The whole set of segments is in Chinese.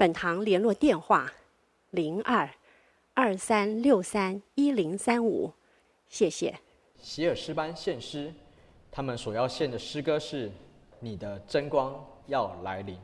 本堂联络电话：零二二三六三一零三五，谢谢。席尔诗班献诗，他们所要献的诗歌是《你的真光要来临》。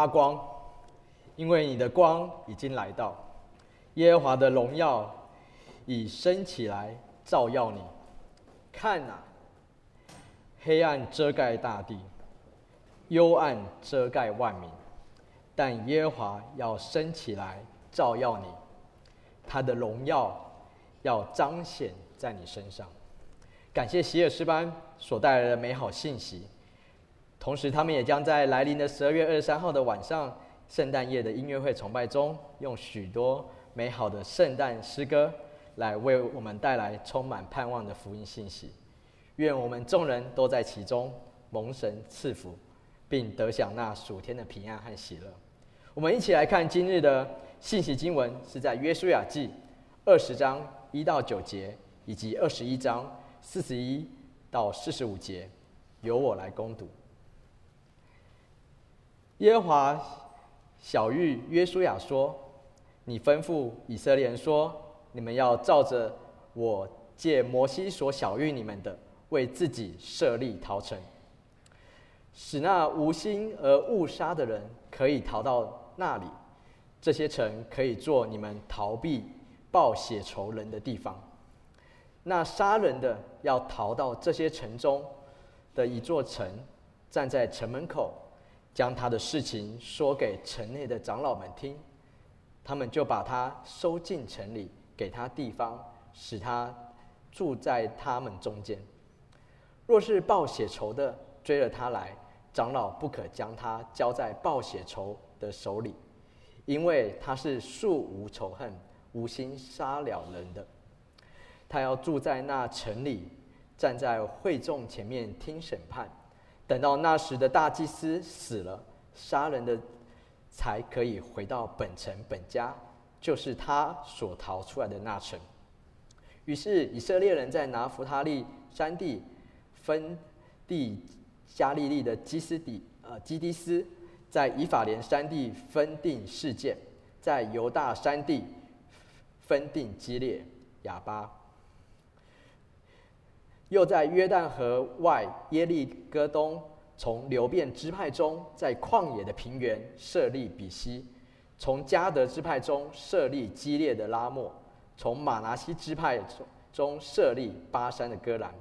发光，因为你的光已经来到，耶和华的荣耀已升起来照耀你。看啊，黑暗遮盖大地，幽暗遮盖万民，但耶和华要升起来照耀你，他的荣耀要彰显在你身上。感谢席尔诗班所带来的美好信息。同时，他们也将在来临的十二月二十三号的晚上，圣诞夜的音乐会崇拜中，用许多美好的圣诞诗歌来为我们带来充满盼望的福音信息。愿我们众人都在其中蒙神赐福，并得享那属天的平安和喜乐。我们一起来看今日的信息经文，是在约书亚记二十章一到九节，以及二十一章四十一到四十五节，由我来攻读。耶和华晓諭约书亚说：“你吩咐以色列人说，你们要照着我借摩西所晓諭你们的，为自己设立逃城，使那无心而误杀的人可以逃到那里，这些城可以做你们逃避报血仇人的地方。那杀人的要逃到这些城中的一座城，站在城门口，将他的事情说给城内的长老们听，他们就把他收进城里，给他地方，使他住在他们中间。若是报血仇的追了他来，长老不可将他交在报血仇的手里。因为他是素无仇恨、无心杀了人的，他要住在那城里，站在会众前面听审判。等到那时的大祭司死了，杀人的才可以回到本城本家，就是他所逃出来的那城。于是以色列人在拿弗他利山地分地加利利的基斯底呃基迪斯。在以法莲山地分定事件，在犹大山地分定基列、亚巴，又在约旦河外耶利哥东，从流便支派中，在旷野的平原设立比西；从迦得支派中设立激烈的拉末；从玛拿西支派中设立巴珊的戈兰。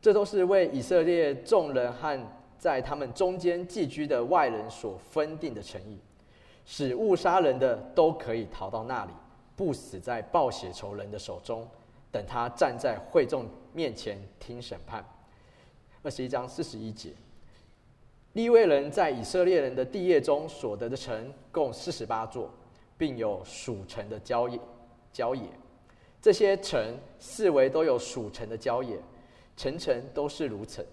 这都是为以色列众人和。在他们中间寄居的外人所分定的城邑，使误杀人的都可以逃到那里，不死在报血仇人的手中，等他站在会众面前听审判。二十一章四十一节，利未人在以色列人的地业中所得的城共四十八座，并有属城的郊野。郊野，这些城四围都有属城的郊野，层层都是如此。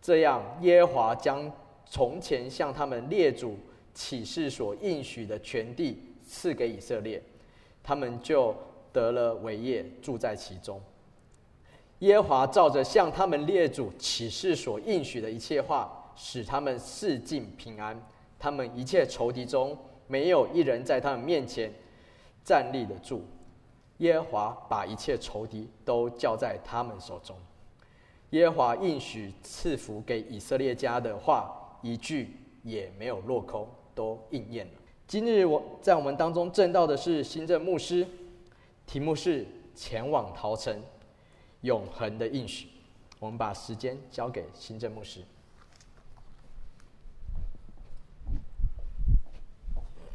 这样，耶和华将从前向他们列祖起誓所应许的全地赐给以色列，他们就得了为业，住在其中。耶和华照着向他们列祖起誓所应许的一切话，使他们四境平安，他们一切仇敌中没有一人在他们面前站立得住。耶和华把一切仇敌都交在他们手中。耶和华应许赐福给以色列家的话，一句也没有落空，都应验了。今日我在我们当中证道的是新正牧师，题目是前往逃城，永恒的应许。我们把时间交给新正牧师。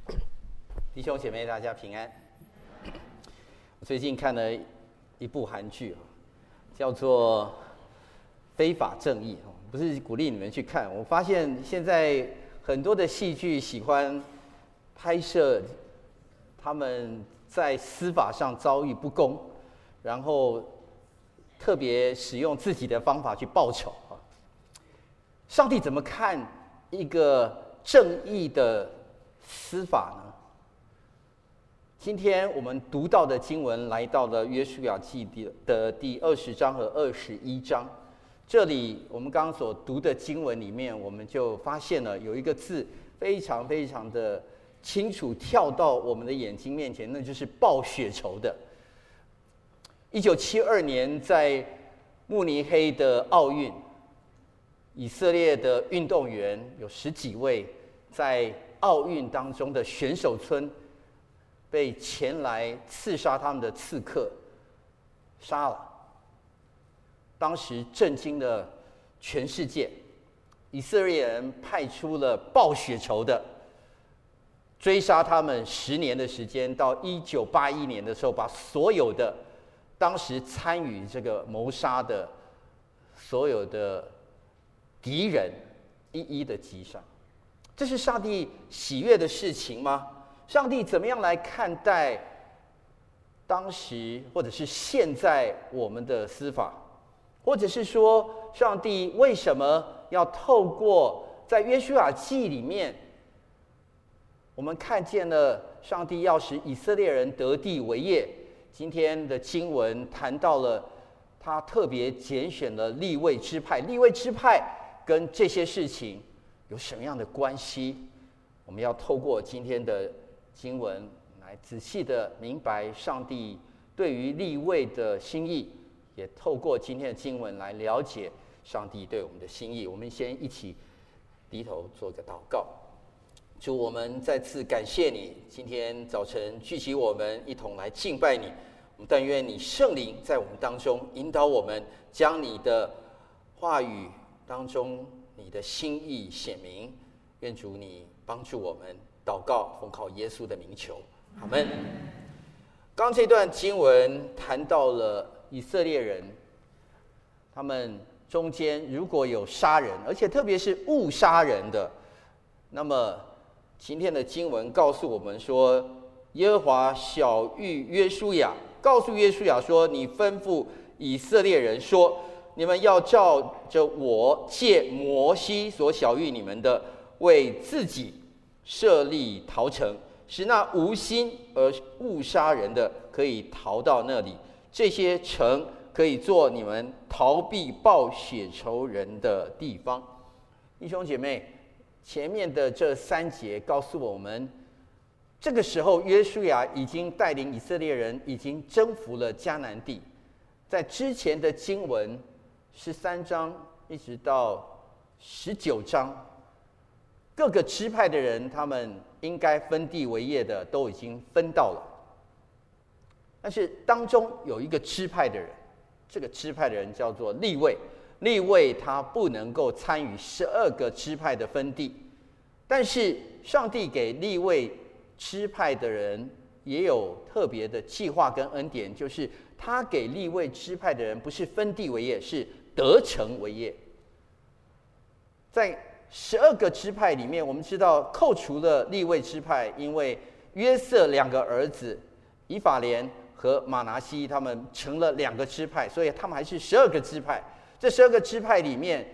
弟兄姐妹，大家平安。最近看了一部韩剧，叫做。非法正义哦，不是鼓励你们去看。我发现现在很多的戏剧喜欢拍摄他们在司法上遭遇不公，然后特别使用自己的方法去报仇啊。上帝怎么看一个正义的司法呢？今天我们读到的经文来到了约书亚记的的第二十章和二十一章。这里我们刚刚所读的经文里面，我们就发现了有一个字非常非常的清楚跳到我们的眼睛面前，那就是报血仇的。一九七二年在慕尼黑的奥运，以色列的运动员有十几位在奥运当中的选手村被前来刺杀他们的刺客杀了。当时震惊了全世界，以色列人派出了报血仇的，追杀他们十年的时间，到一九八一年的时候，把所有的当时参与这个谋杀的所有的敌人一一的击杀。这是上帝喜悦的事情吗？上帝怎么样来看待当时或者是现在我们的司法？或者是说，上帝为什么要透过在约书亚记里面，我们看见了上帝要使以色列人得地为业。今天的经文谈到了他特别拣选了立位支派，立位支派跟这些事情有什么样的关系？我们要透过今天的经文来仔细的明白上帝对于立位的心意。也透过今天的经文来了解上帝对我们的心意。我们先一起低头做个祷告。主，我们再次感谢你，今天早晨聚集我们一同来敬拜你。但愿你圣灵在我们当中引导我们，将你的话语当中你的心意显明。愿主你帮助我们，祷告奉靠耶稣的名求，阿门。刚这段经文谈到了以色列人，他们中间如果有杀人，而且特别是误杀人的，那么。今天的经文告诉我们说，耶和华晓諭约书亚，告诉约书亚说：“你吩咐以色列人说，你们要照着我借摩西所晓諭你们的，为自己设立逃城，使那无心而误杀人的可以逃到那里。这些城可以做你们逃避报血仇人的地方。”弟兄姐妹。前面的这三节告诉我们，这个时候约书亚已经带领以色列人已经征服了迦南地。在之前的经文十三章一直到十九章，各个支派的人他们应该分地为业的都已经分到了，但是当中有一个支派的人，这个支派的人叫做利未。利未他不能够参与十二个支派的分地，但是上帝给利未支派的人也有特别的计划跟恩典，就是他给立位支派的人不是分地为业，是得成为业。在十二个支派里面，我们知道扣除了立位支派，因为约瑟两个儿子以法莲和马拿西他们成了两个支派，所以他们还是十二个支派。这十二个支派里面，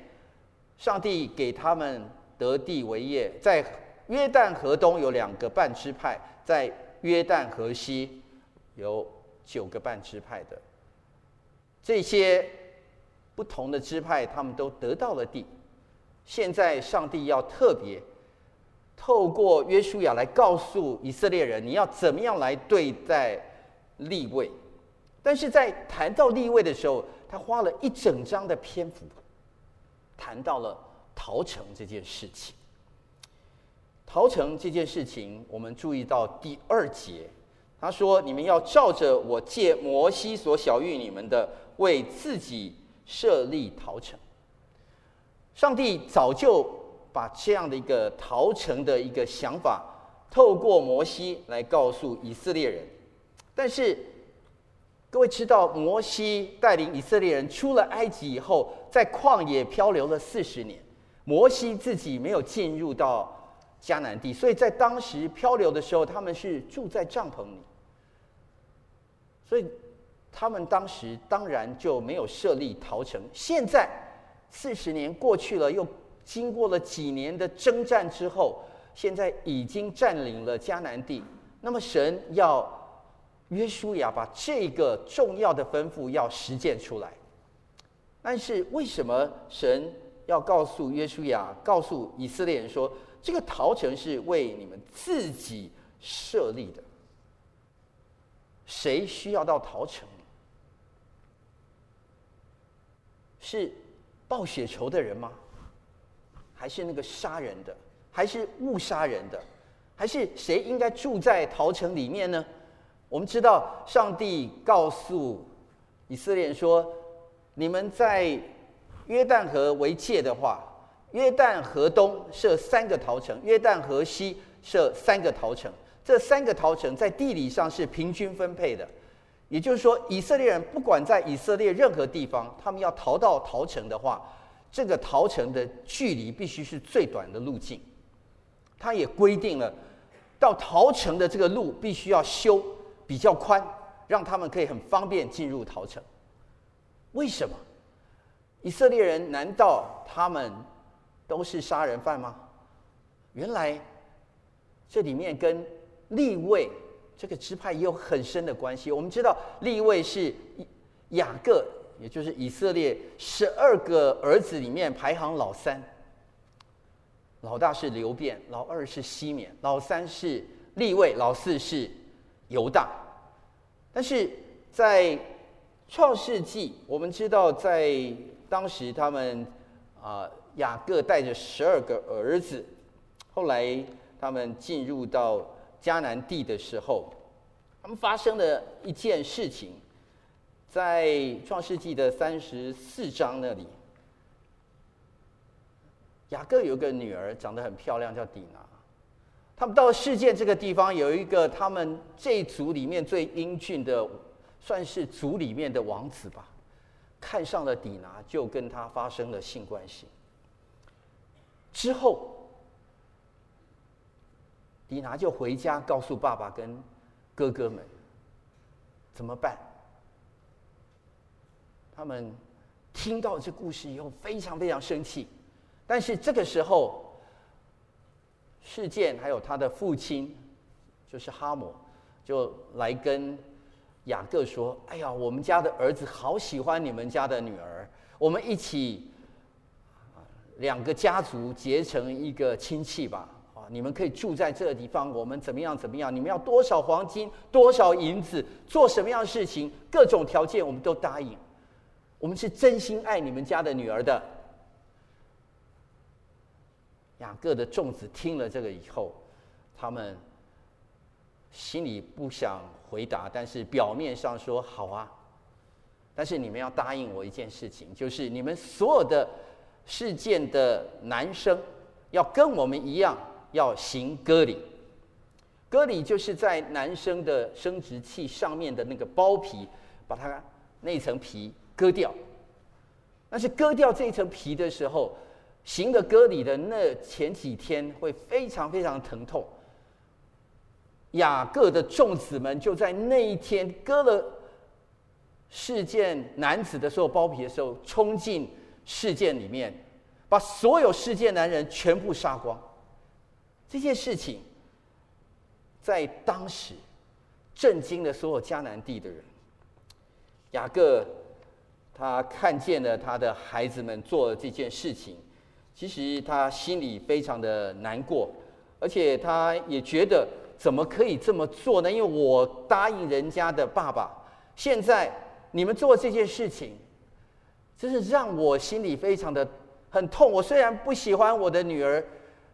上帝给他们得地为业，在约旦河东有两个半支派，在约旦河西有九个半支派的。这些不同的支派，他们都得到了地。现在上帝要特别透过约书亚来告诉以色列人，你要怎么样来对待立位。但是在谈到立位的时候，他花了一整章的篇幅，谈到了逃城这件事情。逃城这件事情，我们注意到第二节，他说：“你们要照着我借摩西所晓諭你们的，为自己设立逃城。”上帝早就把这样的一个逃城的一个想法，透过摩西来告诉以色列人，但是。各位知道，摩西带领以色列人出了埃及以后，在旷野漂流了四十年。摩西自己没有进入到迦南地，所以在当时漂流的时候，他们是住在帐篷里。所以他们当时当然就没有设立逃城。现在四十年过去了，又经过了几年的征战之后，现在已经占领了迦南地。那么神要。约书亚把这个重要的吩咐要实践出来，但是为什么神要告诉约书亚、告诉以色列人说，这个陶城是为你们自己设立的？谁需要到陶城？是报血仇的人吗？还是那个杀人的？还是误杀人的？还是谁应该住在陶城里面呢？我们知道，上帝告诉以色列人说：“你们在约旦河为界的话，约旦河东设三个逃城，约旦河西设三个逃城。这三个逃城在地理上是平均分配的，也就是说，以色列人不管在以色列任何地方，他们要逃到逃城的话，这个逃城的距离必须是最短的路径。他也规定了，到逃城的这个路必须要修。”比较宽，让他们可以很方便进入逃城。为什么？以色列人难道他们都是杀人犯吗？原来这里面跟利未这个支派也有很深的关系。我们知道利未是雅各，也就是以色列十二个儿子里面排行老三，老大是流便，老二是西缅，老三是利未，老四是犹大，但是在创世纪，我们知道在当时他们啊，雅各带着十二个儿子，后来他们进入到迦南地的时候，他们发生了一件事情，在创世纪的三十四章那里，雅各有个女儿，长得很漂亮，叫底拿。他们到世界这个地方，有一个他们这一族里面最英俊的，算是族里面的王子吧，看上了底拿，就跟他发生了性关系。之后，迪拿就回家告诉爸爸跟哥哥们，怎么办？他们听到这故事以后，非常非常生气，但是这个时候。事件还有他的父亲，就是哈姆，就来跟雅各说：“哎呀，我们家的儿子好喜欢你们家的女儿，我们一起，两个家族结成一个亲戚吧。啊，你们可以住在这个地方，我们怎么样怎么样？你们要多少黄金，多少银子，做什么样的事情，各种条件我们都答应。我们是真心爱你们家的女儿的。”雅各的众子听了这个以后，他们心里不想回答，但是表面上说好啊。但是你们要答应我一件事情，就是你们所有的事件的男生要跟我们一样，要行割礼。割礼就是在男生的生殖器上面的那个包皮，把它那层皮割掉。但是割掉这一层皮的时候，行的割礼的那前几天会非常非常疼痛。雅各的众子们就在那一天割了事件男子的所有包皮的时候，冲进事件里面，把所有世界男人全部杀光。这件事情在当时震惊了所有迦南地的人。雅各他看见了他的孩子们做了这件事情。其实他心里非常的难过，而且他也觉得怎么可以这么做呢？因为我答应人家的爸爸，现在你们做这件事情，真是让我心里非常的很痛。我虽然不喜欢我的女儿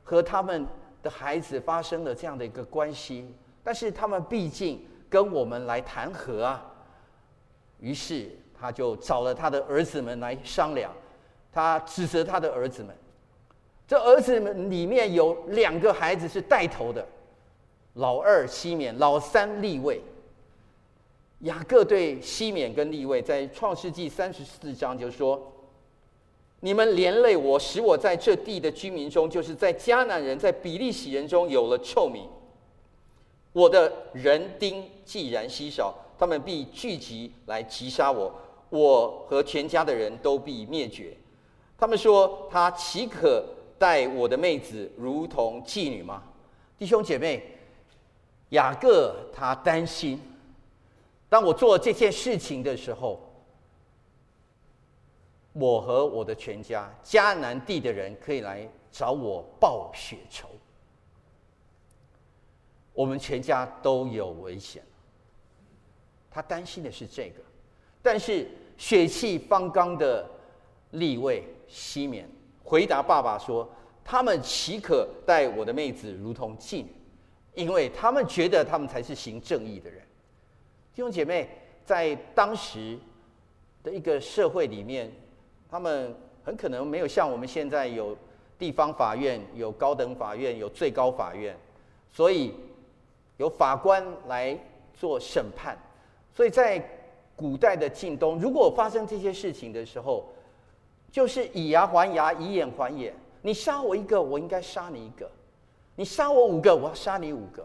和他们的孩子发生了这样的一个关系，但是他们毕竟跟我们来谈和啊。于是他就找了他的儿子们来商量，他指责他的儿子们。这儿子们里面有两个孩子是带头的，老二西缅，老三立位。雅各对西缅跟利未在创世纪三十四章就说：“你们连累我，使我在这地的居民中，就是在迦南人、在比利洗人中有了臭名。我的人丁既然稀少，他们必聚集来击杀我，我和全家的人都必灭绝。他们说他岂可？”待我的妹子如同妓女吗？弟兄姐妹，雅各他担心，当我做这件事情的时候，我和我的全家迦南地的人可以来找我报血仇，我们全家都有危险。他担心的是这个，但是血气方刚的立位西缅。回答爸爸说：“他们岂可待我的妹子如同妓女？因为他们觉得他们才是行正义的人。”弟兄姐妹，在当时的一个社会里面，他们很可能没有像我们现在有地方法院、有高等法院、有最高法院，所以有法官来做审判。所以在古代的近东，如果发生这些事情的时候，就是以牙还牙，以眼还眼。你杀我一个，我应该杀你一个；你杀我五个，我要杀你五个；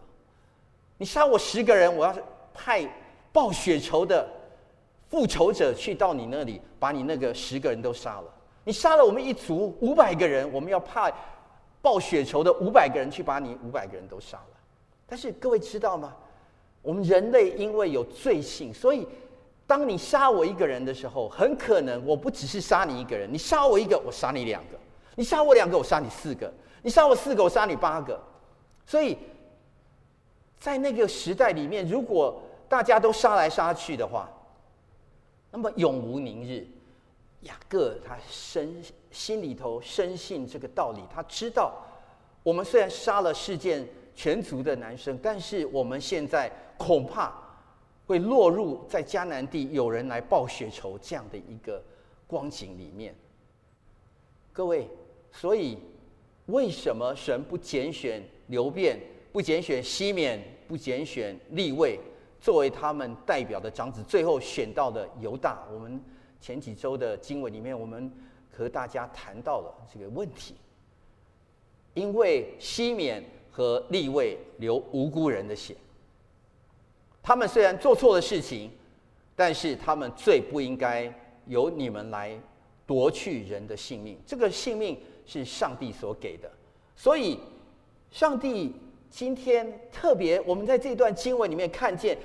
你杀我十个人，我要派报血仇的复仇者去到你那里，把你那个十个人都杀了。你杀了我们一族五百个人，我们要派报血仇的五百个人去把你五百个人都杀了。但是各位知道吗？我们人类因为有罪性，所以。当你杀我一个人的时候，很可能我不只是杀你一个人，你杀我一个，我杀你两个；你杀我两个，我杀你四个；你杀我四个，我杀你八个。所以，在那个时代里面，如果大家都杀来杀去的话，那么永无宁日。雅各他深心里头深信这个道理，他知道我们虽然杀了示剑全族的男生，但是我们现在恐怕会落入在迦南地有人来报血仇这样的一个光景里面。各位，所以为什么神不拣选流便，不拣选西缅，不拣选利未作为他们代表的长子，最后选到的犹大？我们前几周的经文里面，我们和大家谈到了这个问题。因为西缅和利未流无辜人的血，他们虽然做错了事情，但是他们最不应该由你们来夺去人的性命。这个性命是上帝所给的，所以上帝今天特别，我们在这段经文里面看见，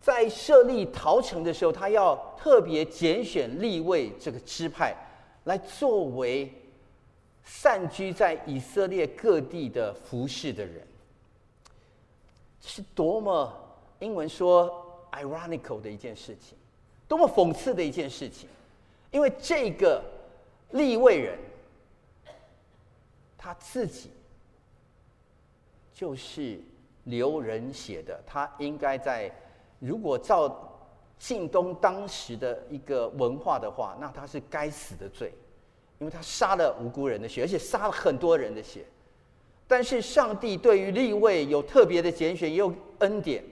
在设立陶城的时候，他要特别拣选立位这个支派来作为。散居在以色列各地的服侍的人，是多么英文说 ironical 的一件事情，多么讽刺的一件事情。因为这个立位人，他自己就是流人血的，他应该在如果照近东当时的一个文化的话，那他是该死的罪。因为他杀了无辜人的血，而且杀了很多人的血。但是上帝对于立位有特别的拣选，也有恩典。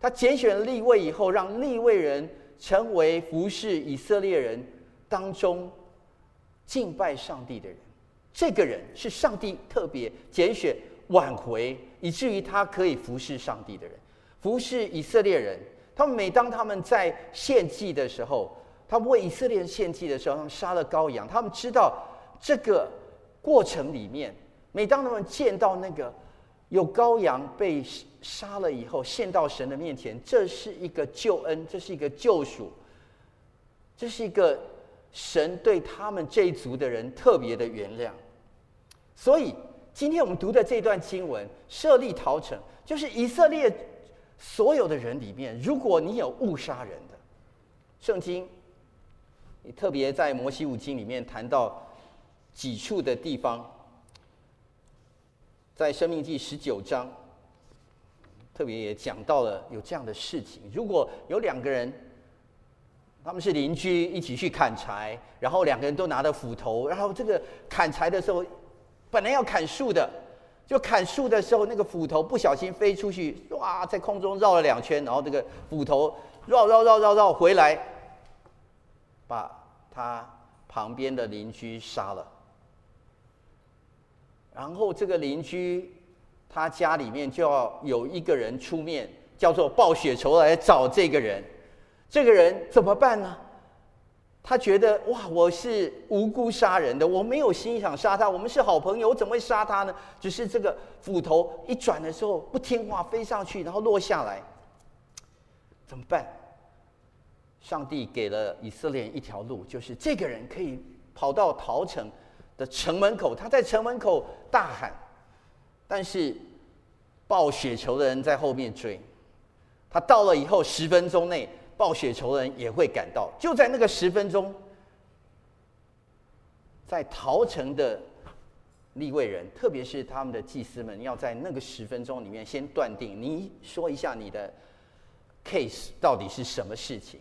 他拣选了利未以后，让立位人成为服侍以色列人当中敬拜上帝的人。这个人是上帝特别拣选挽回，以至于他可以服侍上帝的人，服侍以色列人。他们每当他们在献祭的时候，他们为以色列人献祭的时候，他们杀了羔羊。他们知道这个过程里面，每当他们见到那个有羔羊被杀了以后，献到神的面前，这是一个救恩，这是一个救赎，这是一个神对他们这一族的人特别的原谅。所以，今天我们读的这段经文，设立陶城，就是以色列所有的人里面，如果你有误杀人的，圣经。你特别在摩西五经里面谈到几处的地方，在生命记十九章，特别也讲到了有这样的事情：如果有两个人，他们是邻居，一起去砍柴，然后两个人都拿着斧头，然后这个砍柴的时候，本来要砍树的，就砍树的时候，那个斧头不小心飞出去，哇，在空中绕了两圈，然后这个斧头绕绕绕绕绕回来。把他旁边的邻居杀了，然后这个邻居他家里面就要有一个人出面，叫做报血仇来找这个人。这个人怎么办呢？他觉得哇，我是无辜杀人的，我没有心想杀他，我们是好朋友，我怎么会杀他呢？只是这个斧头一转的时候不听话，飞上去然后落下来，怎么办？上帝给了以色列一条路，就是这个人可以跑到逃城的城门口，他在城门口大喊，但是抱雪球的人在后面追。他到了以后，十分钟内报雪仇人也会赶到。就在那个十分钟，在逃城的利未人，特别是他们的祭司们，要在那个十分钟里面先断定，你说一下你的 case 到底是什么事情。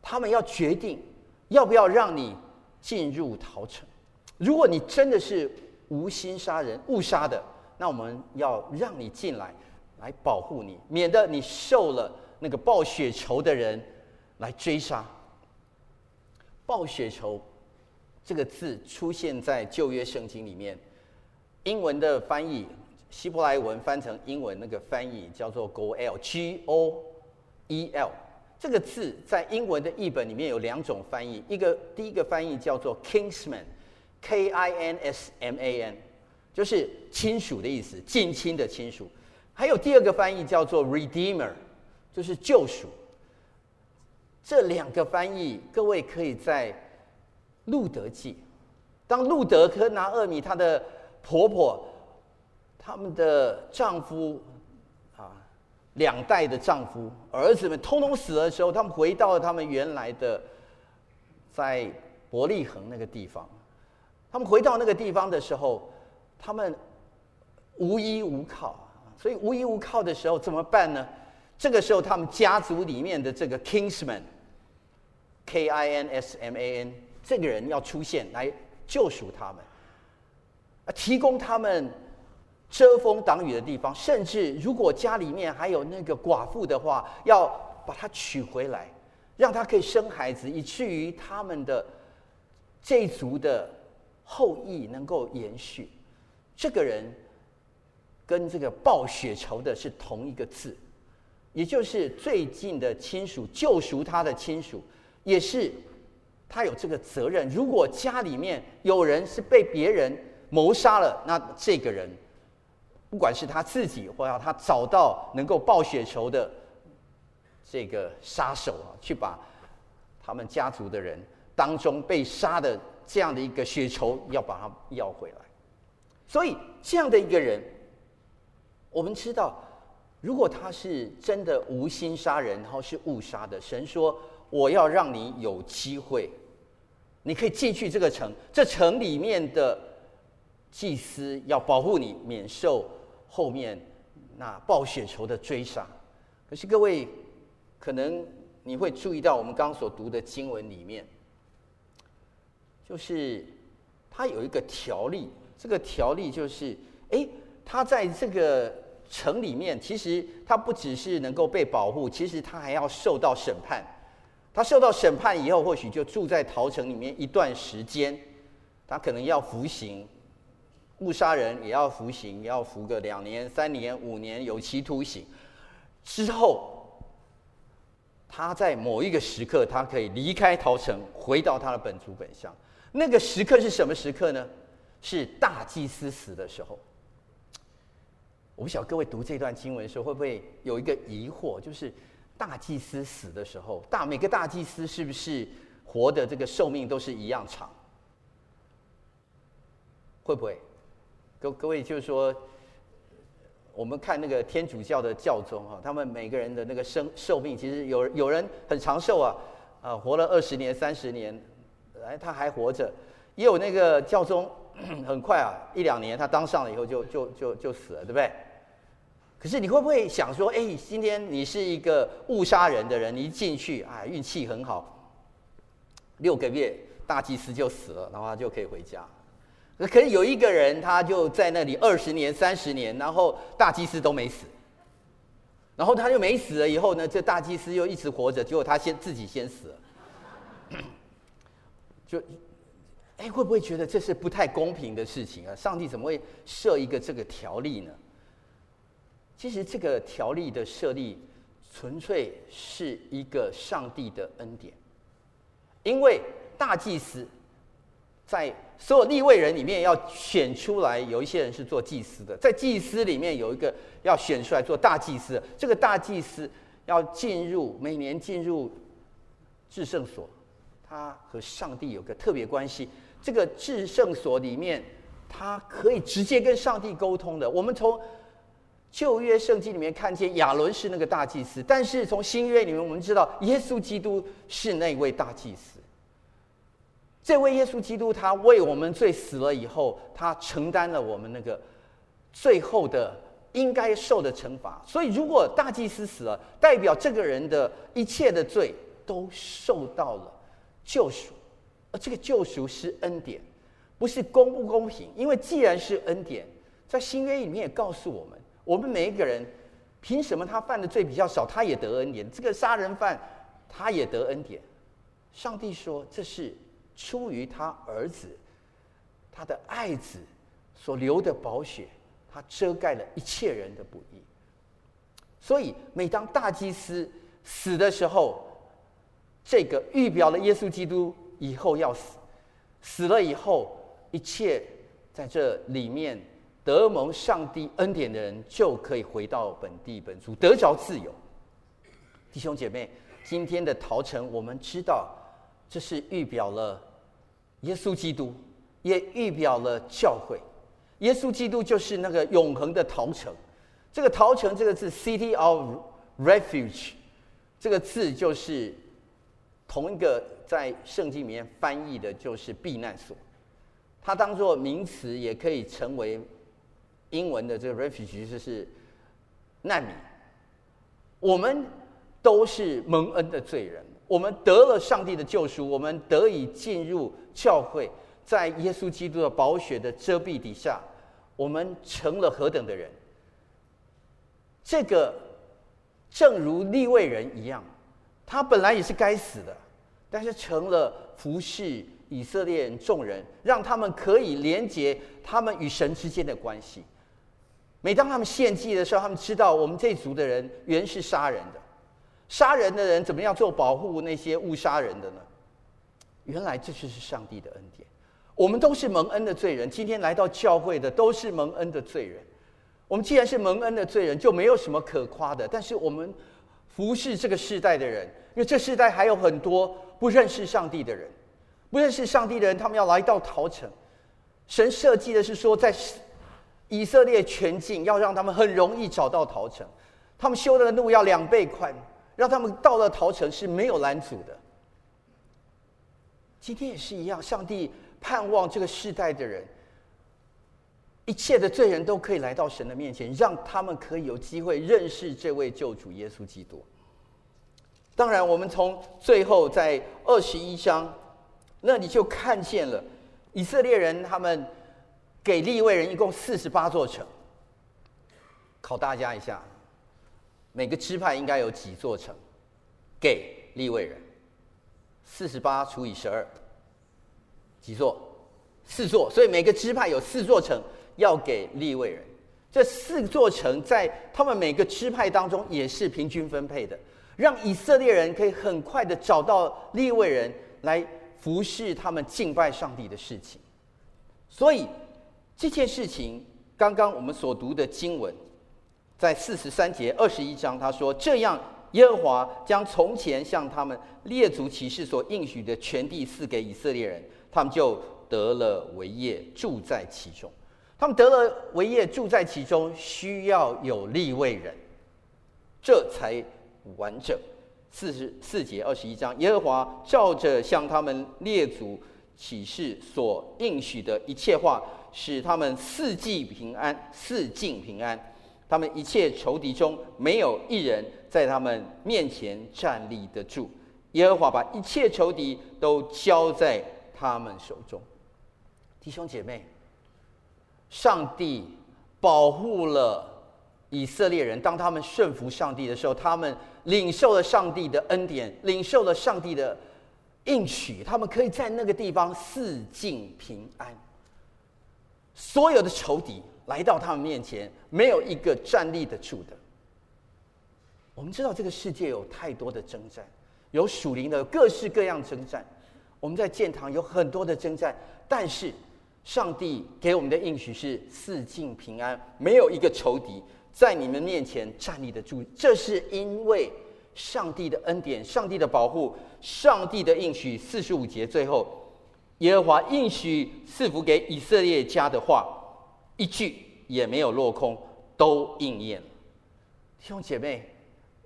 他们要决定要不要让你进入逃城。如果你真的是无心杀人、误杀的，那我们要让你进来，来保护你，免得你受了那个报血仇的人来追杀。报血仇这个字出现在旧约圣经里面，英文的翻译，希伯来文翻成英文那个翻译叫做 Goel，G O E L。这个字在英文的译本里面有两种翻译，一个第一个翻译叫做 kinsman，K-I-N-S-M-A-N，就是亲属的意思，近亲的亲属。还有第二个翻译叫做 redeemer，就是救赎。这两个翻译，各位可以在路德记，当路德跟拿厄米她的婆婆，他们的丈夫啊。两代的丈夫、儿子们通通死的时候，他们回到了他们原来的在伯利恒那个地方。他们回到那个地方的时候，他们无依无靠。所以无依无靠的时候怎么办呢？这个时候，他们家族里面的这个 Kinsman，K I N S M A N，这个人要出现来救赎他们，啊，提供他们遮风挡雨的地方，甚至如果家里面还有那个寡妇的话，要把她娶回来，让她可以生孩子，以至于他们的这一族的后裔能够延续。这个人。跟这个报血仇的是同一个字，也就是最近的亲属救赎他的亲属，也是他有这个责任。如果家里面有人是被别人谋杀了，那这个人不管是他自己，或要他找到能够报血仇的这个杀手啊，去把他们家族的人当中被杀的这样的一个血仇要把他要回来。所以这样的一个人。我们知道，如果他是真的无心杀人，然后是误杀的，神说：“我要让你有机会，你可以进去这个城，这城里面的祭司要保护你，免受后面那报血仇的追杀。”可是各位，可能你会注意到，我们刚刚所读的经文里面，就是他有一个条例，这个条例就是，哎，他在这个。城里面其实他不只是能够被保护，其实他还要受到审判。他受到审判以后，或许就住在陶城里面一段时间。他可能要服刑，误杀人也要服刑，也要服个两年、三年、五年有期徒刑。之后，他在某一个时刻，他可以离开陶城，回到他的本族本乡。那个时刻是什么时刻呢？是大祭司死的时候。我不晓得各位读这段经文的时候会不会有一个疑惑，就是大祭司死的时候，大每个大祭司是不是活的这个寿命都是一样长？会不会？各各位就是说，我们看那个天主教的教宗哈，他们每个人的那个生寿命，其实有有人很长寿啊，啊，活了二十年、三十年，哎，他还活着；也有那个教宗。很快啊，一两年他当上了以后就就就就死了，对不对？可是你会不会想说，哎，今天你是一个误杀人的人，你一进去啊，运气很好，六个月大祭司就死了，然后他就可以回家。可是有一个人，他就在那里二十年、三十年，然后大祭司都没死，然后他就没死了以后呢，这大祭司又一直活着，结果他先自己先死了，就。哎，会不会觉得这是不太公平的事情啊？上帝怎么会设一个这个条例呢？其实这个条例的设立，纯粹是一个上帝的恩典。因为大祭司在所有立位人里面要选出来，有一些人是做祭司的，在祭司里面有一个要选出来做大祭司。这个大祭司要进入每年进入至圣所，他和上帝有个特别关系。这个至圣所里面，他可以直接跟上帝沟通的。我们从旧约圣经里面看见亚伦是那个大祭司，但是从新约里面我们知道耶稣基督是那位大祭司。这位耶稣基督他为我们罪死了以后，他承担了我们那个最后的应该受的惩罚。所以，如果大祭司死了，代表这个人的一切的罪都受到了救赎。而这个救赎是恩典，不是公不公平。因为既然是恩典，在新约里面也告诉我们，我们每一个人凭什么他犯的罪比较少，他也得恩典？这个杀人犯他也得恩典。上帝说，这是出于他儿子，他的爱子所流的宝血，他遮盖了一切人的不义。所以，每当大祭司死的时候，这个预表了耶稣基督。以后要死，死了以后，一切在这里面得蒙上帝恩典的人，就可以回到本地本族，得着自由。弟兄姐妹，今天的逃城，我们知道这是预表了耶稣基督，也预表了教会。耶稣基督就是那个永恒的逃城。这个逃城这个字，City of Refuge，这个字就是同一个。在圣经里面翻译的就是避难所，它当做名词也可以成为英文的这个 refugee 就是难民。我们都是蒙恩的罪人，我们得了上帝的救赎，我们得以进入教会，在耶稣基督的宝血的遮蔽底下，我们成了何等的人？这个正如利未人一样，他本来也是该死的，但是成了服侍以色列人众人，让他们可以连接他们与神之间的关系。每当他们献祭的时候，他们知道我们这族的人原是杀人的，杀人的人怎么样做保护那些误杀人的呢？原来这就是上帝的恩典。我们都是蒙恩的罪人，今天来到教会的都是蒙恩的罪人。我们既然是蒙恩的罪人，就没有什么可夸的。但是我们服侍这个世代的人，因为这世代还有很多不认识上帝的人，不认识上帝的人，他们要来到陶城。神设计的是说，在以色列全境要让他们很容易找到逃城，他们修的路要两倍宽，让他们到了逃城是没有拦阻的。今天也是一样，上帝盼望这个世代的人，一切的罪人都可以来到神的面前，让他们可以有机会认识这位救主耶稣基督。当然，我们从最后在二十一章那里就看见了以色列人他们。给利未人一共四十八座城，考大家一下，每个支派应该有几座城？给利未人，四十八除以十二，几座？四座。所以每个支派有四座城要给利未人。这四座城在他们每个支派当中也是平均分配的，让以色列人可以很快的找到利未人来服侍他们敬拜上帝的事情。所以。这件事情，刚刚我们所读的经文，在四十三节二十一章，他说：“这样，耶和华将从前向他们列祖起誓所应许的全地赐给以色列人，他们就得了为业，住在其中。他们得了为业，住在其中，需要有立位人，这才完整。”四十四节二十一章，耶和华照着向他们列祖起誓所应许的一切话。使他们四季平安，四境平安。他们一切仇敌中没有一人在他们面前站立得住。耶和华把一切仇敌都交在他们手中。弟兄姐妹，上帝保护了以色列人。当他们顺服上帝的时候，他们领受了上帝的恩典，领受了上帝的应许，他们可以在那个地方四境平安。所有的仇敌来到他们面前，没有一个站立得住的。我们知道这个世界有太多的征战，有属灵的各式各样征战。我们在建堂有很多的征战，但是上帝给我们的应许是四境平安，没有一个仇敌在你们面前站立得住。这是因为上帝的恩典、上帝的保护、上帝的应许。四十五节最后。耶和华应许赐福给以色列家的话，一句也没有落空，都应验了。弟兄姐妹，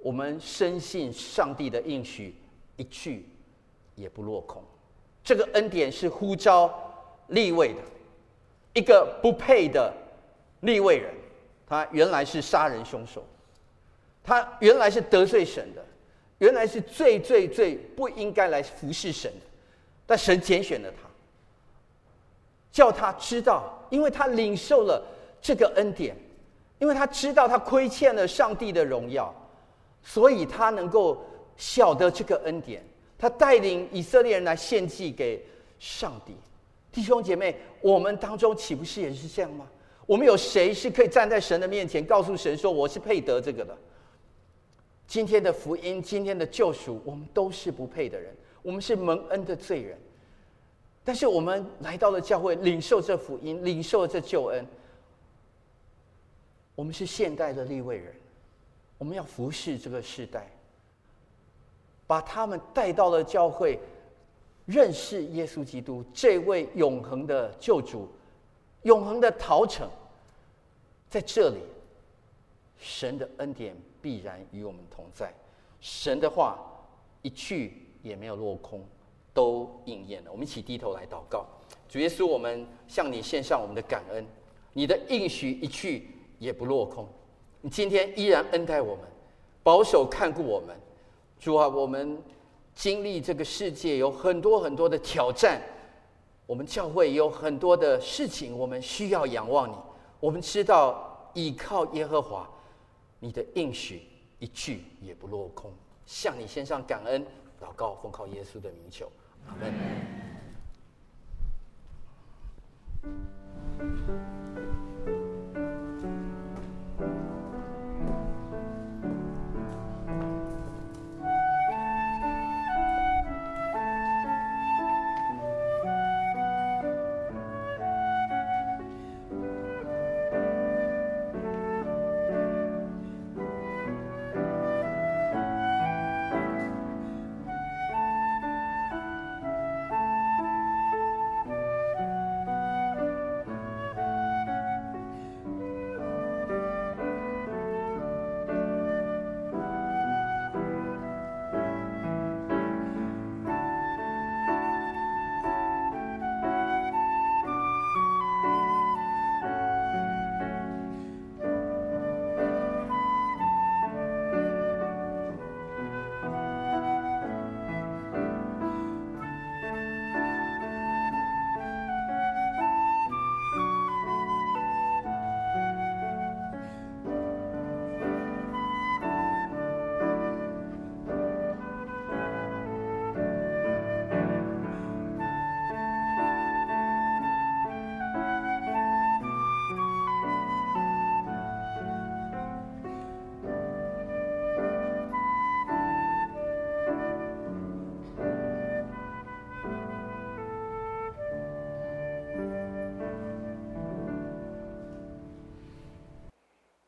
我们深信上帝的应许，一句也不落空。这个恩典是呼召立位的，一个不配的立位人，他原来是杀人凶手，他原来是得罪神的，原来是最最最不应该来服侍神的。但神拣选了他，叫他知道，因为他领受了这个恩典，因为他知道他亏欠了上帝的荣耀，所以他能够晓得这个恩典。他带领以色列人来献祭给上帝。弟兄姐妹，我们当中岂不是也是这样吗？我们有谁是可以站在神的面前，告诉神说我是配得这个的？今天的福音，今天的救赎，我们都是不配的人。我们是蒙恩的罪人，但是我们来到了教会，领受这福音，领受这救恩。我们是现代的立位人，我们要服侍这个世代，把他们带到了教会，认识耶稣基督这位永恒的救主，永恒的陶城。在这里，神的恩典必然与我们同在，神的话一句。也没有落空，都应验了。我们一起低头来祷告，主耶稣，我们向你献上我们的感恩。你的应许一去也不落空。你今天依然恩待我们，保守看顾我们。主啊，我们经历这个世界有很多很多的挑战，我们教会有很多的事情，我们需要仰望你。我们知道倚靠耶和华，你的应许一句也不落空。向你献上感恩，祷告，奉靠耶稣的名求，阿门。